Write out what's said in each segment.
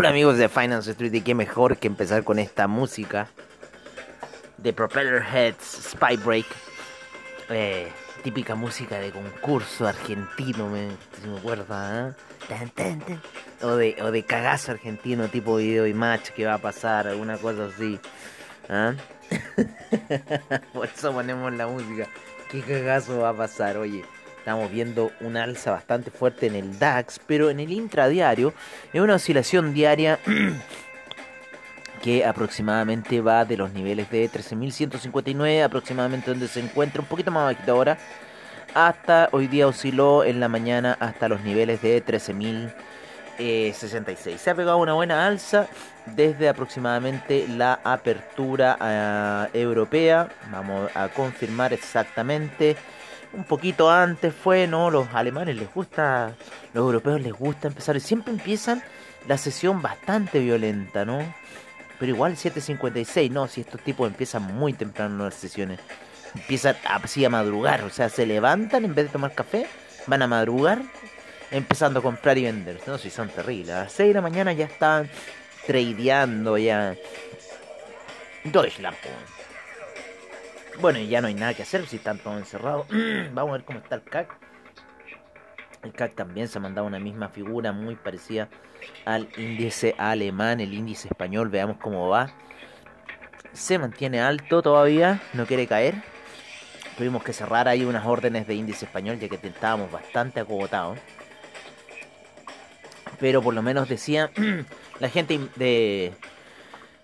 Hola amigos de Finance Street y qué mejor que empezar con esta música de Propeller Heads Spy Break. Eh, típica música de concurso argentino, me, si me acuerda, ¿eh? O, de, o de cagazo argentino tipo video y match que va a pasar, alguna cosa así. ¿ah? Por eso ponemos la música. ¿Qué cagazo va a pasar? Oye, estamos viendo una alza bastante fuerte en el DAX, pero en el intradiario es una oscilación diaria que aproximadamente va de los niveles de 13.159, aproximadamente donde se encuentra, un poquito más bajito ahora, hasta hoy día osciló en la mañana hasta los niveles de 13.066. Se ha pegado una buena alza desde aproximadamente la apertura ah, europea. Vamos a confirmar exactamente. Un poquito antes fue, ¿no? Los alemanes les gusta, los europeos les gusta empezar. Siempre empiezan la sesión bastante violenta, ¿no? Pero igual 7.56, no, si estos tipos empiezan muy temprano las sesiones. Empiezan así a madrugar, o sea, se levantan en vez de tomar café, van a madrugar empezando a comprar y vender. No, si son terribles. A las 6 de la mañana ya están tradeando ya. Deutschland. Bueno, y ya no hay nada que hacer si están todos encerrados. Vamos a ver cómo está el CAC. El CAC también se ha mandado una misma figura muy parecida al índice alemán, el índice español. Veamos cómo va. Se mantiene alto todavía, no quiere caer. Tuvimos que cerrar ahí unas órdenes de índice español ya que estábamos bastante acogotados. Pero por lo menos decía la gente de,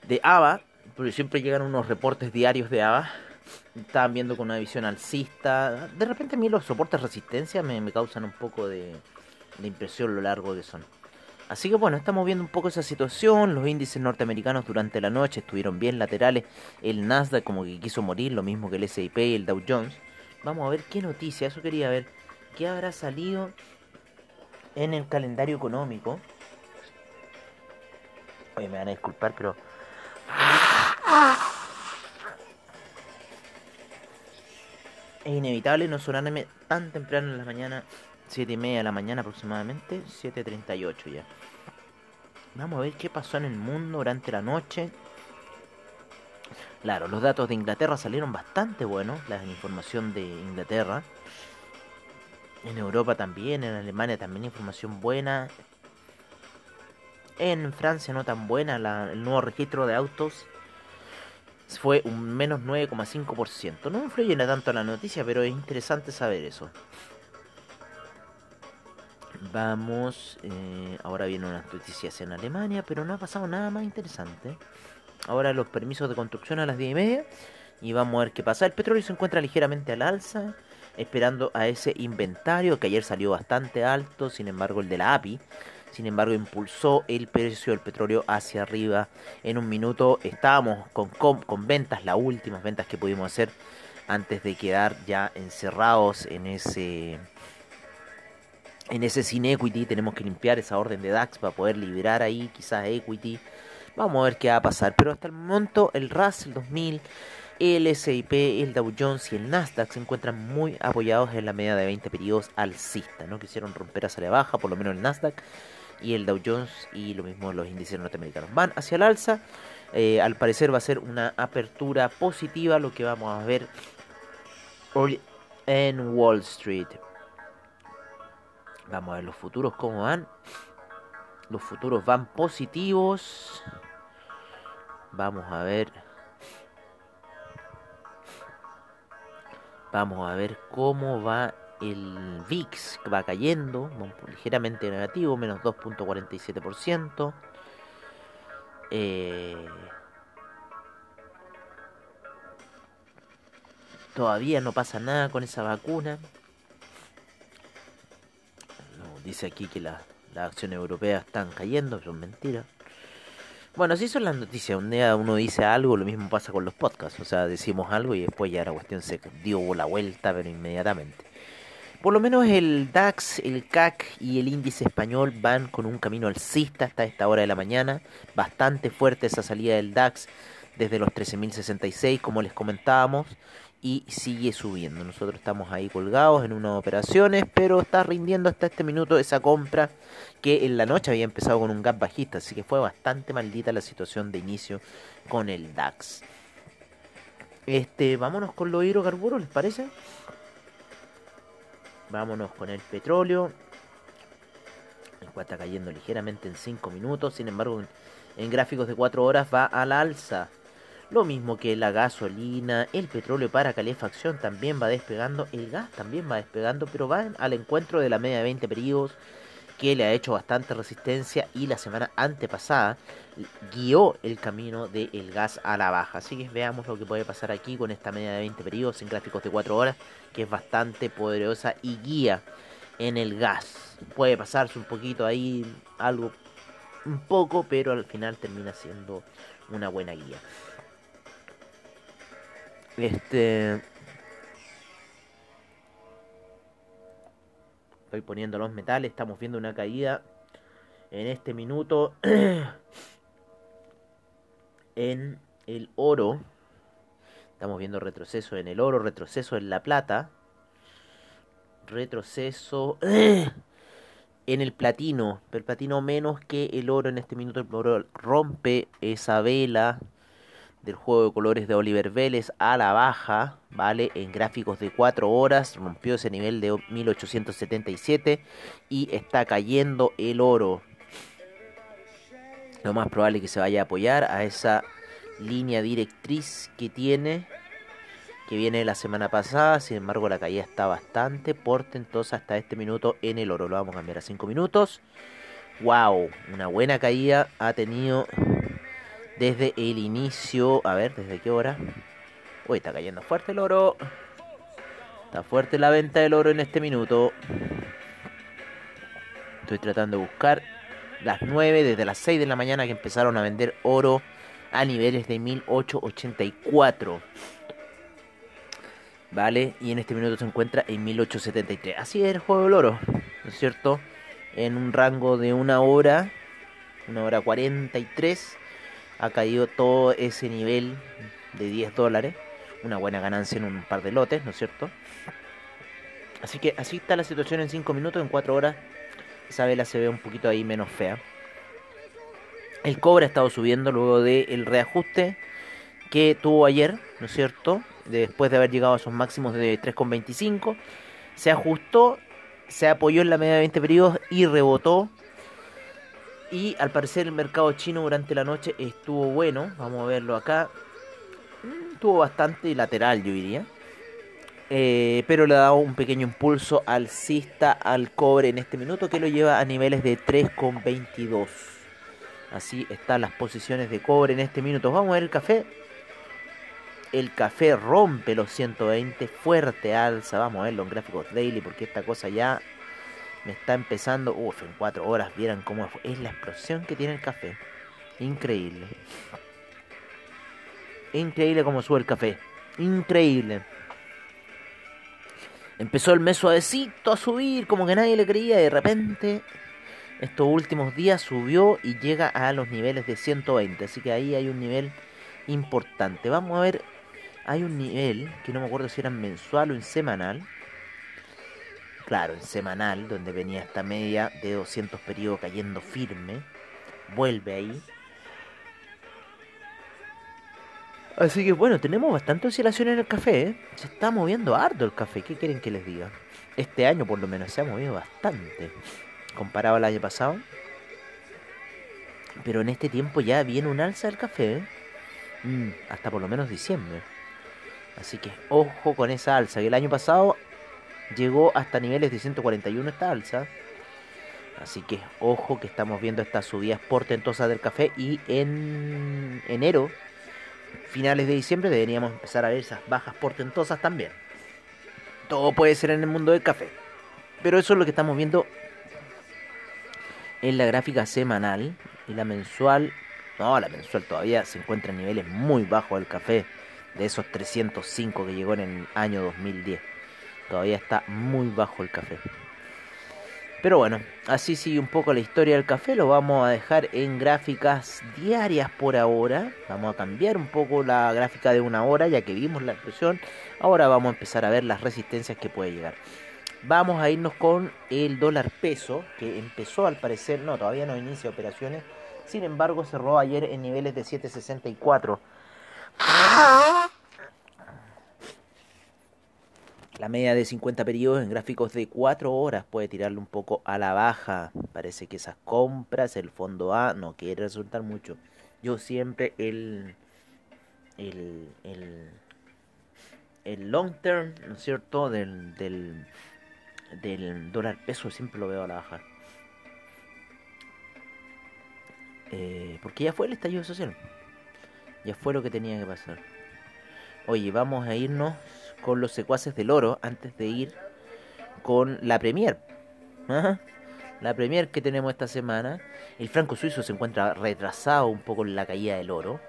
de ABA, porque siempre llegan unos reportes diarios de ABA, estaban viendo con una visión alcista. De repente a mí los soportes resistencia me, me causan un poco de, de impresión lo largo que son. Así que bueno, estamos viendo un poco esa situación. Los índices norteamericanos durante la noche estuvieron bien laterales. El Nasdaq como que quiso morir, lo mismo que el S&P y el Dow Jones. Vamos a ver qué noticia, eso quería ver. ¿Qué habrá salido en el calendario económico? Oye, me van a disculpar, pero... Es inevitable no sonarme tan temprano en la mañana, 7 y media de la mañana aproximadamente, 7.38 ya. Vamos a ver qué pasó en el mundo durante la noche. Claro, los datos de Inglaterra salieron bastante buenos, la información de Inglaterra. En Europa también, en Alemania también información buena. En Francia no tan buena, la- el nuevo registro de autos fue un menos 9,5%. No influye tanto la noticia, pero es interesante saber eso. Vamos, eh, ahora vienen unas noticias en Alemania, pero no ha pasado nada más interesante. Ahora los permisos de construcción a las 10 y media. Y vamos a ver qué pasa. El petróleo se encuentra ligeramente al alza, esperando a ese inventario que ayer salió bastante alto. Sin embargo, el de la API, sin embargo, impulsó el precio del petróleo hacia arriba. En un minuto estábamos con, con, ventas, las últimas ventas que pudimos hacer antes de quedar ya encerrados en ese en ese sin equity tenemos que limpiar esa orden de DAX para poder liberar ahí quizás equity. Vamos a ver qué va a pasar. Pero hasta el momento el Russell 2000, el S&P, el Dow Jones y el Nasdaq se encuentran muy apoyados en la media de 20 periodos alcista. No quisieron romper hacia la baja, por lo menos el Nasdaq y el Dow Jones y lo mismo los índices norteamericanos. Van hacia el alza. Eh, al parecer va a ser una apertura positiva lo que vamos a ver hoy en Wall Street. Vamos a ver los futuros cómo van. Los futuros van positivos. Vamos a ver. Vamos a ver cómo va el VIX, va cayendo, ligeramente negativo, menos 2.47%. Eh, todavía no pasa nada con esa vacuna. dice aquí que las acciones europeas están cayendo, pero es mentira. Bueno, así son las noticias. Un día uno dice algo, lo mismo pasa con los podcasts. O sea, decimos algo y después ya la cuestión se dio la vuelta, pero inmediatamente. Por lo menos el DAX, el CAC y el índice español van con un camino alcista hasta esta hora de la mañana. Bastante fuerte esa salida del DAX desde los 13.066, como les comentábamos y sigue subiendo. Nosotros estamos ahí colgados en unas operaciones, pero está rindiendo hasta este minuto esa compra que en la noche había empezado con un gap bajista, así que fue bastante maldita la situación de inicio con el DAX. Este, vámonos con los hidrocarburos, ¿les parece? Vámonos con el petróleo. El cual está cayendo ligeramente en 5 minutos, sin embargo, en gráficos de 4 horas va a la alza. Lo mismo que la gasolina, el petróleo para calefacción también va despegando, el gas también va despegando, pero va al encuentro de la media de 20 periodos que le ha hecho bastante resistencia y la semana antepasada guió el camino del gas a la baja. Así que veamos lo que puede pasar aquí con esta media de 20 periodos en gráficos de 4 horas, que es bastante poderosa y guía en el gas. Puede pasarse un poquito ahí, algo un poco, pero al final termina siendo una buena guía. Este. Estoy poniendo los metales. Estamos viendo una caída en este minuto en el oro. Estamos viendo retroceso en el oro, retroceso en la plata. Retroceso en el platino. Pero el platino menos que el oro en este minuto. El oro rompe esa vela del juego de colores de Oliver Vélez a la baja, ¿vale? En gráficos de 4 horas, rompió ese nivel de 1877 y está cayendo el oro. Lo más probable es que se vaya a apoyar a esa línea directriz que tiene, que viene la semana pasada, sin embargo la caída está bastante portentosa hasta este minuto en el oro. Lo vamos a cambiar a 5 minutos. ¡Wow! Una buena caída ha tenido desde el inicio. A ver, ¿desde qué hora? Uy, está cayendo fuerte el oro. Está fuerte la venta del oro en este minuto. Estoy tratando de buscar las 9, desde las 6 de la mañana que empezaron a vender oro a niveles de 1884. ¿Vale? Y en este minuto se encuentra en 1873. Así es el juego del oro, ¿no es cierto? En un rango de una hora, una hora 43 ha caído todo ese nivel de 10 dólares. Una buena ganancia en un par de lotes, ¿no es cierto? Así que así está la situación en 5 minutos, en 4 horas. Esa vela se ve un poquito ahí menos fea. El cobre ha estado subiendo luego del reajuste que tuvo ayer, ¿no es cierto? Después de haber llegado a sus máximos de 3,25. Se ajustó, se apoyó en la media de 20 periodos y rebotó y al parecer el mercado chino durante la noche estuvo bueno. Vamos a verlo acá. Mm, estuvo bastante lateral, yo diría. Eh, pero le ha dado un pequeño impulso alcista al cobre en este minuto que lo lleva a niveles de 3,22. Así están las posiciones de cobre en este minuto. Vamos a ver el café. El café rompe los 120, fuerte alza. Vamos a verlo en gráficos daily porque esta cosa ya me está empezando. Uf, en cuatro horas vieran cómo es la explosión que tiene el café. Increíble. Increíble cómo sube el café. Increíble. Empezó el mes suavecito a subir, como que nadie le creía. Y de repente, estos últimos días subió y llega a los niveles de 120. Así que ahí hay un nivel importante. Vamos a ver. Hay un nivel que no me acuerdo si era mensual o en semanal claro, en semanal, donde venía esta media de 200 periodos cayendo firme, vuelve ahí. Así que bueno, tenemos bastante oscilación en el café, ¿eh? se está moviendo harto el café, ¿qué quieren que les diga? Este año por lo menos se ha movido bastante, comparado al año pasado. Pero en este tiempo ya viene un alza del café, ¿eh? mm, hasta por lo menos diciembre. Así que ojo con esa alza, que el año pasado llegó hasta niveles de 141 esta alza. Así que ojo que estamos viendo estas subidas portentosas del café y en enero, finales de diciembre, deberíamos empezar a ver esas bajas portentosas también. Todo puede ser en el mundo del café. Pero eso es lo que estamos viendo en la gráfica semanal y la mensual. No, la mensual todavía se encuentra en niveles muy bajos del café, de esos 305 que llegó en el año 2010. Todavía está muy bajo el café. Pero bueno, así sigue un poco la historia del café. Lo vamos a dejar en gráficas diarias por ahora. Vamos a cambiar un poco la gráfica de una hora, ya que vimos la presión. Ahora vamos a empezar a ver las resistencias que puede llegar. Vamos a irnos con el dólar peso, que empezó al parecer, no, todavía no inicia operaciones. Sin embargo, cerró ayer en niveles de 764. La media de 50 periodos en gráficos de 4 horas puede tirarle un poco a la baja. Parece que esas compras, el fondo A, no quiere resultar mucho. Yo siempre el, el, el, el long term, ¿no es cierto?, del, del, del dólar peso siempre lo veo a la baja. Eh, porque ya fue el estallido social. Ya fue lo que tenía que pasar. Oye, vamos a irnos con los secuaces del oro antes de ir con la Premier. La Premier que tenemos esta semana. El franco suizo se encuentra retrasado un poco en la caída del oro.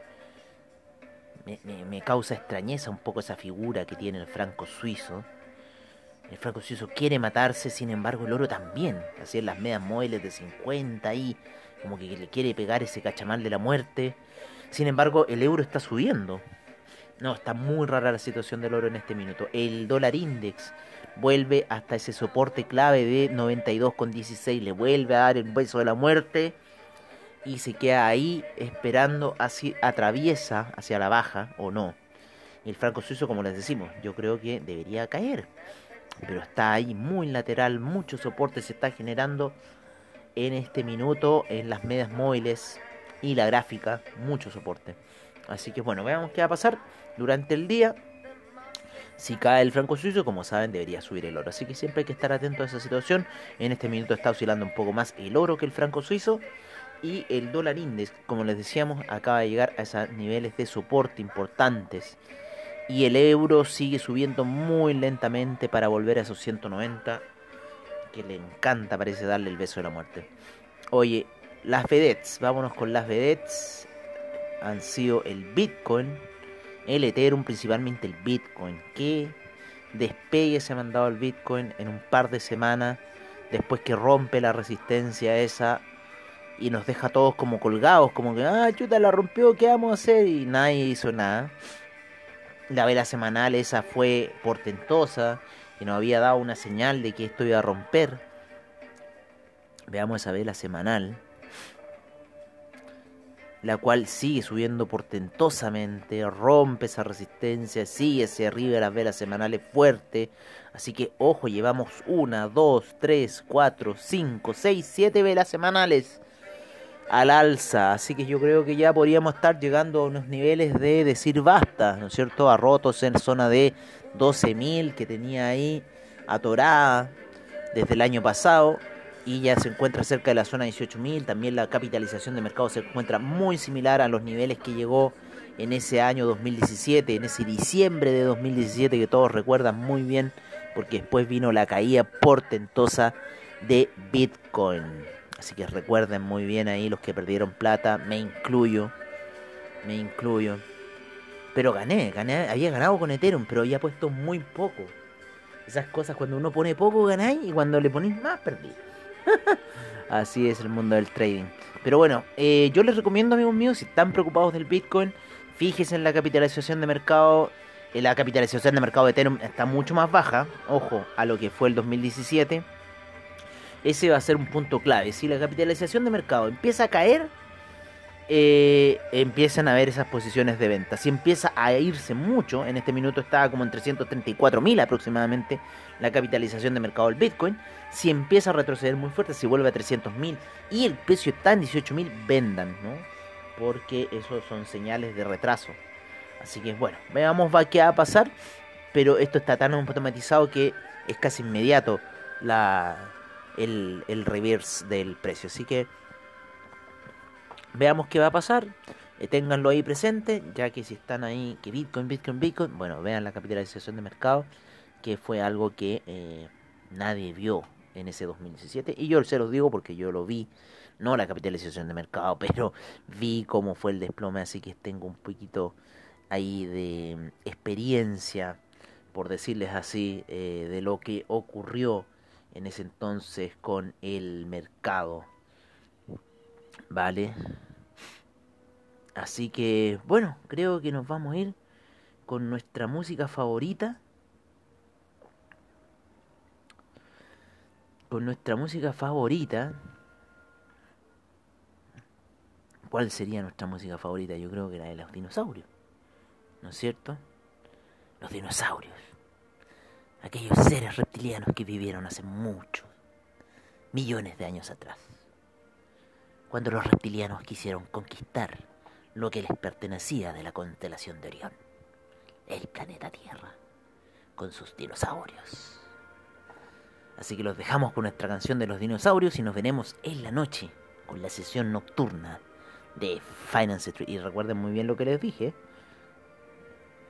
Me, me, causa extrañeza un poco esa figura que tiene el franco suizo. El franco suizo quiere matarse, sin embargo el oro también. Así en las medias móviles de 50 y como que le quiere pegar ese cachamal de la muerte. Sin embargo el euro está subiendo. No, está muy rara la situación del oro en este minuto. El dólar index vuelve hasta ese soporte clave de 92,16. Le vuelve a dar el beso de la muerte. Y se queda ahí esperando, así atraviesa hacia la baja o no. El franco suizo, como les decimos, yo creo que debería caer. Pero está ahí muy lateral, mucho soporte se está generando en este minuto en las medias móviles y la gráfica, mucho soporte. Así que bueno, veamos qué va a pasar durante el día. Si cae el franco suizo, como saben, debería subir el oro. Así que siempre hay que estar atento a esa situación. En este minuto está oscilando un poco más el oro que el franco suizo. Y el dólar index, como les decíamos, acaba de llegar a esos niveles de soporte importantes. Y el euro sigue subiendo muy lentamente para volver a esos 190. Que le encanta, parece darle el beso de la muerte. Oye, las vedettes, vámonos con las vedettes. Han sido el Bitcoin, el Ethereum, principalmente el Bitcoin. ¿Qué despegue se ha mandado el Bitcoin en un par de semanas después que rompe la resistencia esa y nos deja todos como colgados, como que, ah, chuta, la rompió, ¿qué vamos a hacer? Y nadie hizo nada. La vela semanal esa fue portentosa y nos había dado una señal de que esto iba a romper. Veamos esa vela semanal la cual sigue subiendo portentosamente, rompe esa resistencia, sigue hacia arriba las velas semanales fuerte. Así que ojo, llevamos una, dos, tres, cuatro, cinco, seis, siete velas semanales al alza. Así que yo creo que ya podríamos estar llegando a unos niveles de decir basta, ¿no es cierto? A rotos en zona de 12.000 que tenía ahí atorada desde el año pasado y ya se encuentra cerca de la zona 18.000. También la capitalización de mercado se encuentra muy similar a los niveles que llegó en ese año 2017, en ese diciembre de 2017 que todos recuerdan muy bien, porque después vino la caída portentosa de Bitcoin. Así que recuerden muy bien ahí los que perdieron plata, me incluyo, me incluyo. Pero gané, gané, había ganado con Ethereum, pero había puesto muy poco. Esas cosas cuando uno pone poco ganáis y cuando le ponéis más perdí. Así es el mundo del trading. Pero bueno, eh, yo les recomiendo, amigos míos, si están preocupados del Bitcoin, fíjense en la capitalización de mercado. Eh, la capitalización de mercado de Ethereum está mucho más baja, ojo, a lo que fue el 2017. Ese va a ser un punto clave. Si la capitalización de mercado empieza a caer, eh, empiezan a ver esas posiciones de venta. Si empieza a irse mucho, en este minuto está como en 334 mil aproximadamente la capitalización de mercado del Bitcoin. Si empieza a retroceder muy fuerte, si vuelve a 300 mil y el precio está en 18 mil, vendan, ¿no? Porque esos son señales de retraso. Así que bueno, veamos va qué va a pasar. Pero esto está tan automatizado que es casi inmediato la, el, el reverse del precio. Así que veamos qué va a pasar. Eh, ténganlo ahí presente, ya que si están ahí, que Bitcoin, Bitcoin, Bitcoin, bueno, vean la capitalización de mercado, que fue algo que eh, nadie vio en ese 2017. Y yo se los digo porque yo lo vi, no la capitalización de mercado, pero vi cómo fue el desplome, así que tengo un poquito ahí de mm, experiencia, por decirles así, eh, de lo que ocurrió en ese entonces con el mercado. ¿Vale? Así que, bueno, creo que nos vamos a ir con nuestra música favorita. Con nuestra música favorita. ¿Cuál sería nuestra música favorita? Yo creo que la de los dinosaurios. ¿No es cierto? Los dinosaurios. Aquellos seres reptilianos que vivieron hace muchos, millones de años atrás. Cuando los reptilianos quisieron conquistar lo que les pertenecía de la constelación de Orión, el planeta Tierra, con sus dinosaurios. Así que los dejamos con nuestra canción de los dinosaurios y nos veremos en la noche con la sesión nocturna de Finance Street. Y recuerden muy bien lo que les dije.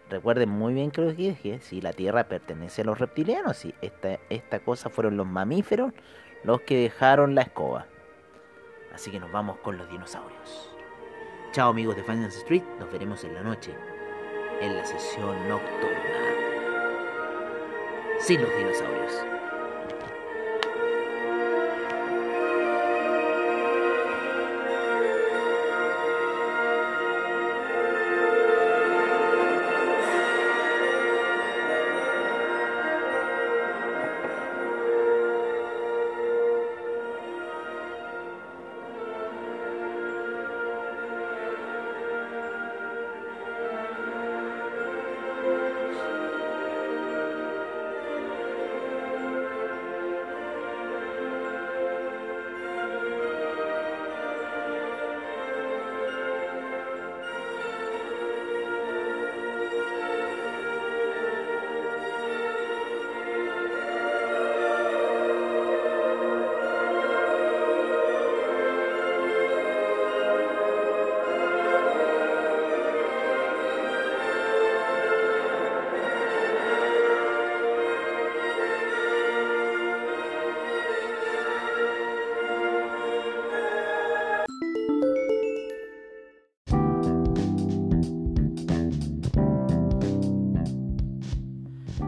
Recuerden muy bien que les dije, si la Tierra pertenece a los reptilianos, si esta, esta cosa fueron los mamíferos los que dejaron la escoba. Así que nos vamos con los dinosaurios. Chao amigos de Finance Street, nos veremos en la noche, en la sesión nocturna. Sin los dinosaurios.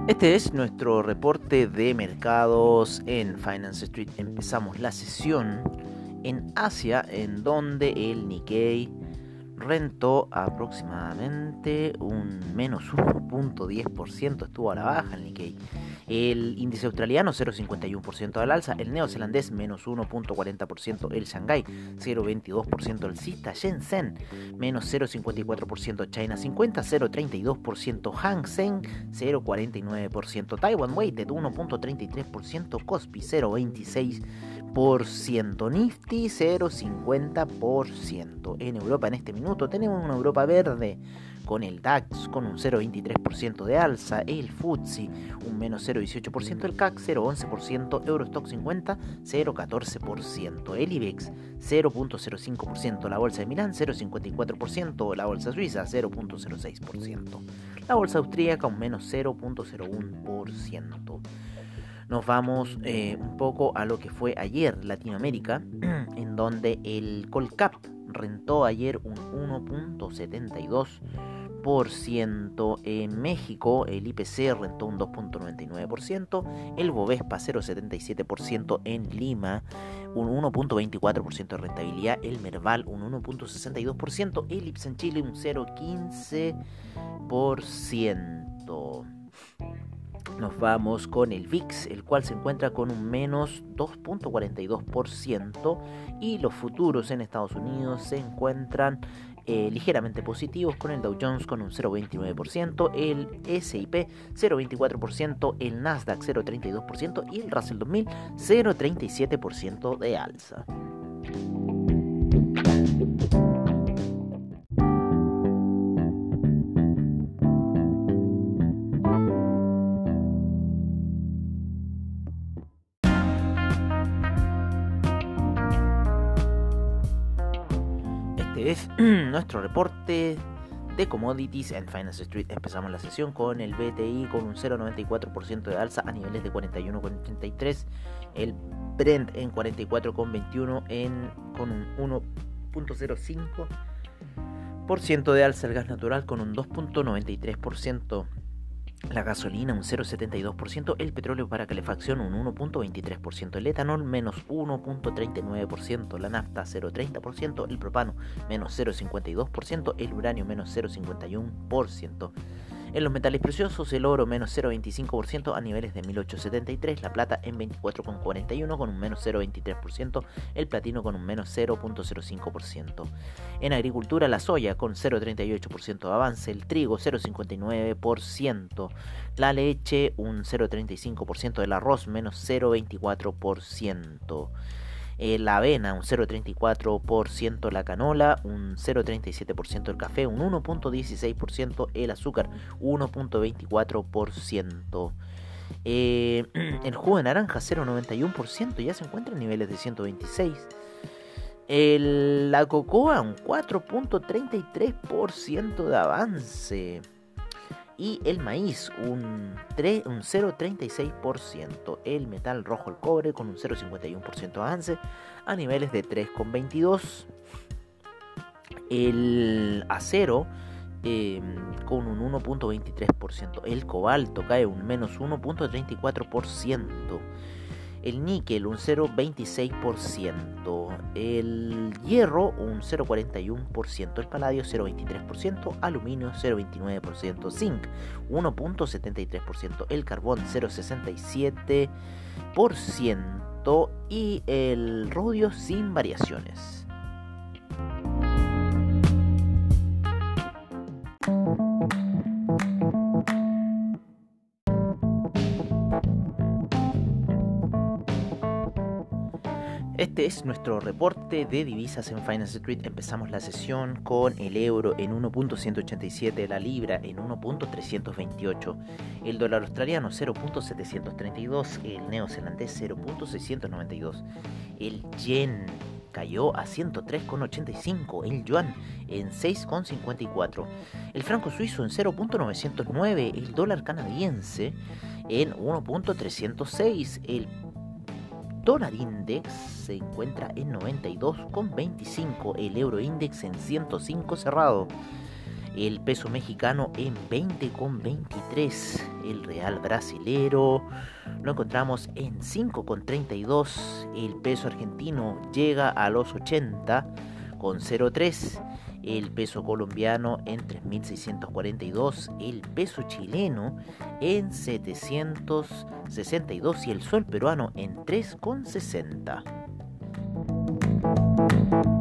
Este es nuestro reporte de mercados en Finance Street. Empezamos la sesión en Asia, en donde el Nikkei rentó aproximadamente un menos 1.10%, estuvo a la baja el Nikkei. El índice australiano 0,51% al alza, el neozelandés menos 1.40%, el Shanghai 0,22%, el CISTA Shenzhen menos 0,54%, China 50 0,32%, Hang Seng 0,49%, Taiwan Weighted 1.33%, Kospi 0,26%, Nifty 0,50%. En Europa en este minuto tenemos una Europa verde con el DAX con un 0,23% de alza, el FTSE un menos 0,18%, el CAC 0,11%, Eurostock 50 0,14%, el IBEX 0,05%, la bolsa de Milán 0,54%, la bolsa suiza 0,06%, la bolsa austríaca un menos 0,01%. Nos vamos eh, un poco a lo que fue ayer Latinoamérica, en donde el Colcap rentó ayer un 1.72 en México el IPC rentó un 2.99%, el Bovespa 0.77% en Lima, un 1.24% de rentabilidad, el Merval un 1.62%, el IPS en Chile un 0.15%. Nos vamos con el VIX, el cual se encuentra con un menos 2.42% y los futuros en Estados Unidos se encuentran eh, ligeramente positivos con el Dow Jones con un 0,29%, el SIP 0,24%, el Nasdaq 0,32% y el Russell 2000 0,37% de alza. Nuestro reporte de commodities en Finance Street. Empezamos la sesión con el BTI con un 0,94% de alza a niveles de 41,83. El Brent en 44,21 en con un 1.05% de alza. El gas natural con un 2.93%. La gasolina un 0,72%, el petróleo para calefacción un 1,23%, el etanol menos 1,39%, la nafta 0,30%, el propano menos 0,52%, el uranio menos 0,51%. En los metales preciosos, el oro menos 0,25% a niveles de 1873, la plata en 24,41 con un menos 0,23%, el platino con un menos 0,05%. En agricultura, la soya con 0,38% de avance, el trigo 0,59%, la leche un 0,35%, el arroz menos 0,24%. Eh, la avena un 0,34%, la canola un 0,37%, el café un 1,16%, el azúcar 1,24%. Eh, el jugo de naranja 0,91% ya se encuentra en niveles de 126. El, la cocoa un 4.33% de avance y el maíz un, un 0,36%, el metal rojo el cobre con un 0,51% de avance a niveles de 3,22%, el acero em, con un 1,23%, el cobalto cae un menos 1,34%, el níquel un 0,26%, el hierro un 0,41%, el paladio 0,23%, aluminio 0,29%, zinc 1,73%, el carbón 0,67% y el rodio sin variaciones. Es nuestro reporte de divisas en Finance Street. Empezamos la sesión con el euro en 1.187, la libra en 1.328, el dólar australiano 0.732, el neozelandés 0.692, el yen cayó a 103,85, el yuan en 6,54, el franco suizo en 0.909, el dólar canadiense en 1.306, el dólar index se encuentra en 92,25, el euro index en 105 cerrado, el peso mexicano en 20,23, el real brasilero lo encontramos en 5,32, el peso argentino llega a los 80 con 0,3 el peso colombiano en 3.642, el peso chileno en 762 y el sol peruano en 3,60.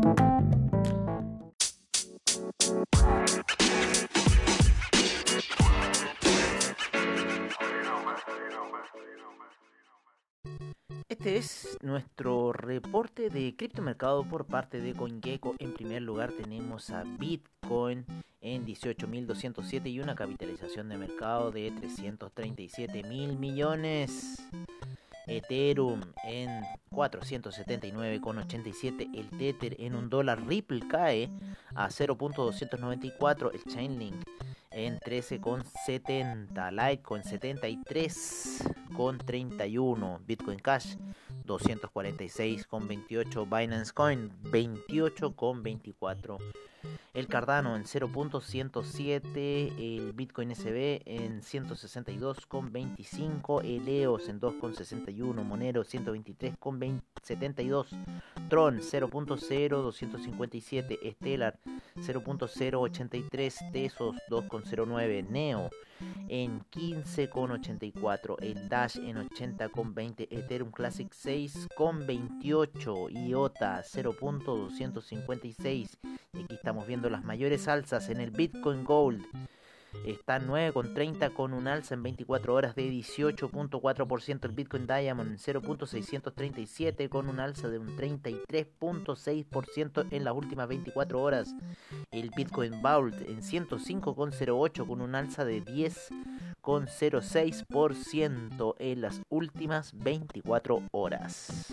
Este es nuestro reporte de criptomercado por parte de CoinGecko. En primer lugar tenemos a Bitcoin en 18.207 y una capitalización de mercado de 337 mil millones. Ethereum en 479,87. El Tether en un dólar. Ripple cae a 0.294. El Chainlink en 13,70. Litecoin 73,31. Bitcoin Cash 246,28. Binance Coin 28,24. El Cardano en 0.107, el Bitcoin SB en 162,25, el EOS en 2,61, Monero 123,72, Tron 0.0257, Stellar 0.083, Tesos 2,09, Neo en 15,84, el Dash en 80,20, Ethereum Classic 6,28, IOTA 0.256. Y aquí estamos viendo las mayores alzas en el Bitcoin Gold. Está 9,30 con un alza en 24 horas de 18.4%. El Bitcoin Diamond en 0.637 con un alza de un 33.6% en las últimas 24 horas. El Bitcoin Vault en 105,08 con un alza de 10,06% en las últimas 24 horas.